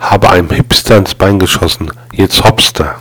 Habe einem Hipster ins Bein geschossen, jetzt Hopster.